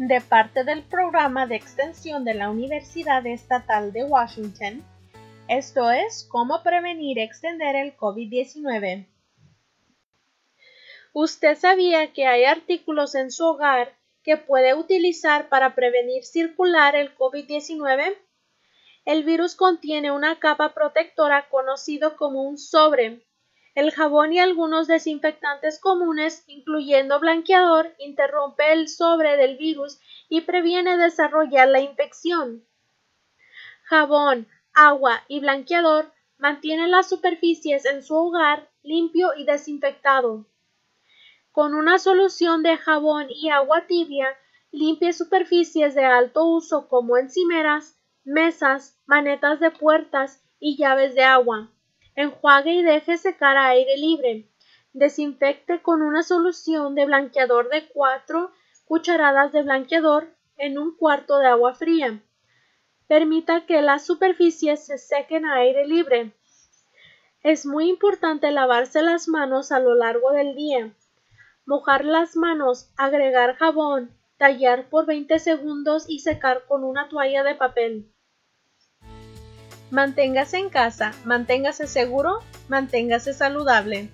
de parte del programa de extensión de la Universidad Estatal de Washington. Esto es cómo prevenir y extender el COVID-19. ¿Usted sabía que hay artículos en su hogar que puede utilizar para prevenir circular el COVID-19? El virus contiene una capa protectora conocido como un sobre el jabón y algunos desinfectantes comunes, incluyendo blanqueador, interrumpe el sobre del virus y previene desarrollar la infección. Jabón, agua y blanqueador mantienen las superficies en su hogar limpio y desinfectado. Con una solución de jabón y agua tibia, limpie superficies de alto uso como encimeras, mesas, manetas de puertas y llaves de agua. Enjuague y deje secar a aire libre. Desinfecte con una solución de blanqueador de 4 cucharadas de blanqueador en un cuarto de agua fría. Permita que las superficies se sequen a aire libre. Es muy importante lavarse las manos a lo largo del día. Mojar las manos, agregar jabón, tallar por 20 segundos y secar con una toalla de papel. Manténgase en casa, manténgase seguro, manténgase saludable.